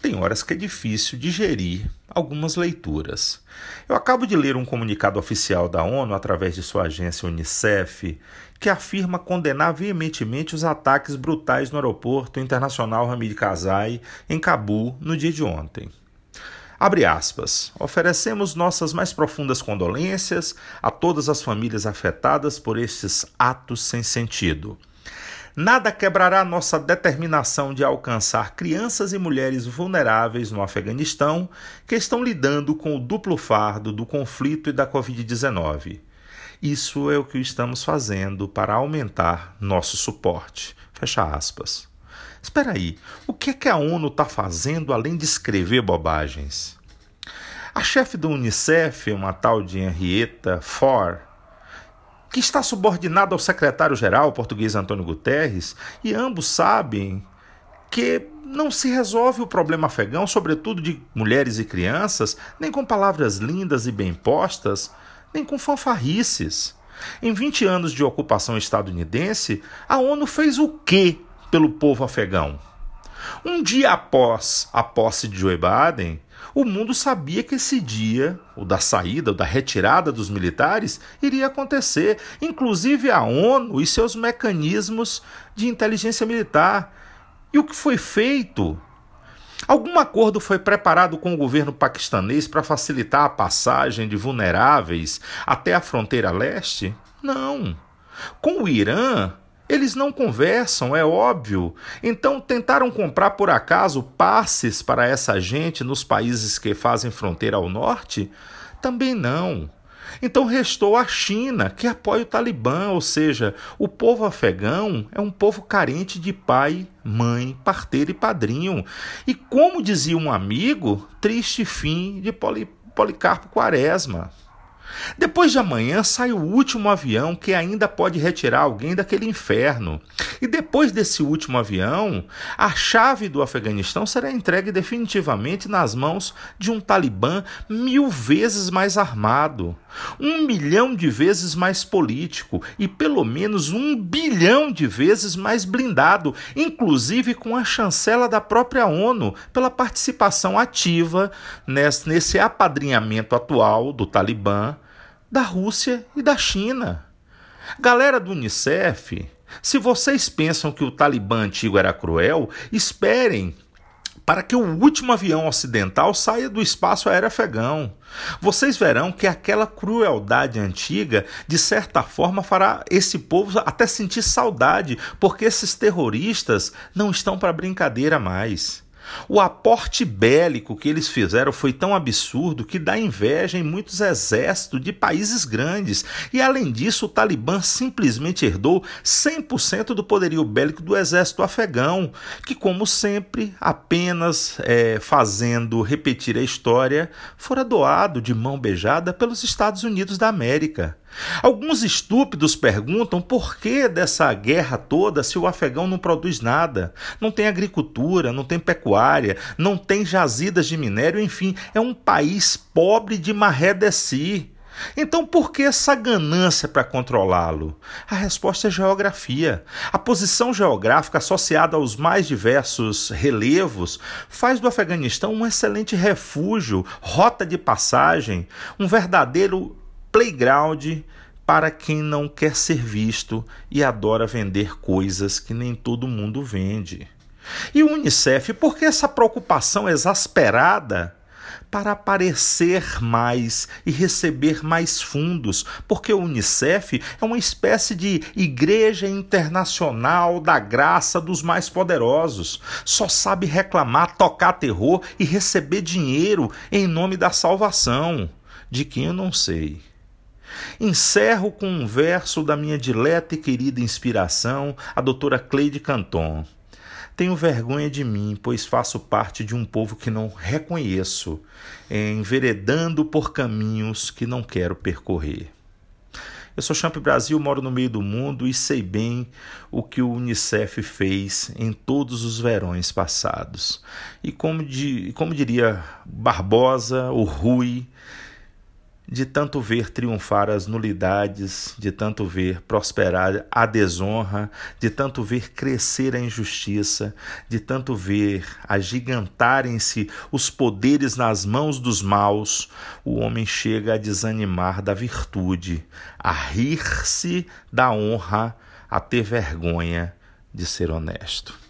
tem horas que é difícil digerir algumas leituras. Eu acabo de ler um comunicado oficial da ONU através de sua agência Unicef, que afirma condenar veementemente os ataques brutais no aeroporto internacional Hamid Karzai em Cabu no dia de ontem. Abre aspas. Oferecemos nossas mais profundas condolências a todas as famílias afetadas por estes atos sem sentido. Nada quebrará nossa determinação de alcançar crianças e mulheres vulneráveis no Afeganistão que estão lidando com o duplo fardo do conflito e da Covid-19. Isso é o que estamos fazendo para aumentar nosso suporte. Fecha aspas. Espera aí, o que é que a ONU está fazendo além de escrever bobagens? A chefe do Unicef, uma tal de Henrietta Ford, que está subordinado ao secretário-geral português Antônio Guterres, e ambos sabem que não se resolve o problema afegão, sobretudo de mulheres e crianças, nem com palavras lindas e bem postas, nem com fanfarrices. Em 20 anos de ocupação estadunidense, a ONU fez o quê pelo povo afegão? Um dia após a posse de Joe Biden, o mundo sabia que esse dia, o da saída, o da retirada dos militares, iria acontecer, inclusive a ONU e seus mecanismos de inteligência militar. E o que foi feito? Algum acordo foi preparado com o governo paquistanês para facilitar a passagem de vulneráveis até a fronteira leste? Não. Com o Irã, eles não conversam, é óbvio. Então tentaram comprar por acaso passes para essa gente nos países que fazem fronteira ao norte? Também não. Então restou a China, que apoia o Talibã, ou seja, o povo afegão é um povo carente de pai, mãe, parteiro e padrinho. E como dizia um amigo, triste fim de Policarpo Quaresma. Depois de amanhã sai o último avião que ainda pode retirar alguém daquele inferno. E depois desse último avião, a chave do Afeganistão será entregue definitivamente nas mãos de um Talibã mil vezes mais armado, um milhão de vezes mais político e pelo menos um bilhão de vezes mais blindado, inclusive com a chancela da própria ONU pela participação ativa nesse apadrinhamento atual do Talibã da Rússia e da China. Galera do Unicef, se vocês pensam que o Talibã antigo era cruel, esperem para que o último avião ocidental saia do espaço aéreo afegão. Vocês verão que aquela crueldade antiga, de certa forma, fará esse povo até sentir saudade, porque esses terroristas não estão para brincadeira mais. O aporte bélico que eles fizeram foi tão absurdo que dá inveja em muitos exércitos de países grandes. E além disso, o Talibã simplesmente herdou 100% do poderio bélico do exército afegão, que, como sempre, apenas é, fazendo repetir a história, fora doado de mão beijada pelos Estados Unidos da América. Alguns estúpidos perguntam por que dessa guerra toda se o afegão não produz nada, não tem agricultura, não tem pecuária, não tem jazidas de minério, enfim, é um país pobre de maré de si. Então, por que essa ganância para controlá-lo? A resposta é geografia. A posição geográfica associada aos mais diversos relevos faz do Afeganistão um excelente refúgio, rota de passagem, um verdadeiro playground para quem não quer ser visto e adora vender coisas que nem todo mundo vende. E o Unicef, por que essa preocupação exasperada para aparecer mais e receber mais fundos? Porque o Unicef é uma espécie de igreja internacional da graça dos mais poderosos. Só sabe reclamar, tocar terror e receber dinheiro em nome da salvação. De quem eu não sei. Encerro com um verso da minha dileta e querida inspiração, a doutora Cleide Canton. Tenho vergonha de mim, pois faço parte de um povo que não reconheço, enveredando por caminhos que não quero percorrer. Eu sou Champ Brasil, moro no meio do mundo e sei bem o que o Unicef fez em todos os verões passados. E como, como diria Barbosa, o Rui, de tanto ver triunfar as nulidades, de tanto ver prosperar a desonra, de tanto ver crescer a injustiça, de tanto ver agigantarem-se os poderes nas mãos dos maus, o homem chega a desanimar da virtude, a rir-se da honra, a ter vergonha de ser honesto.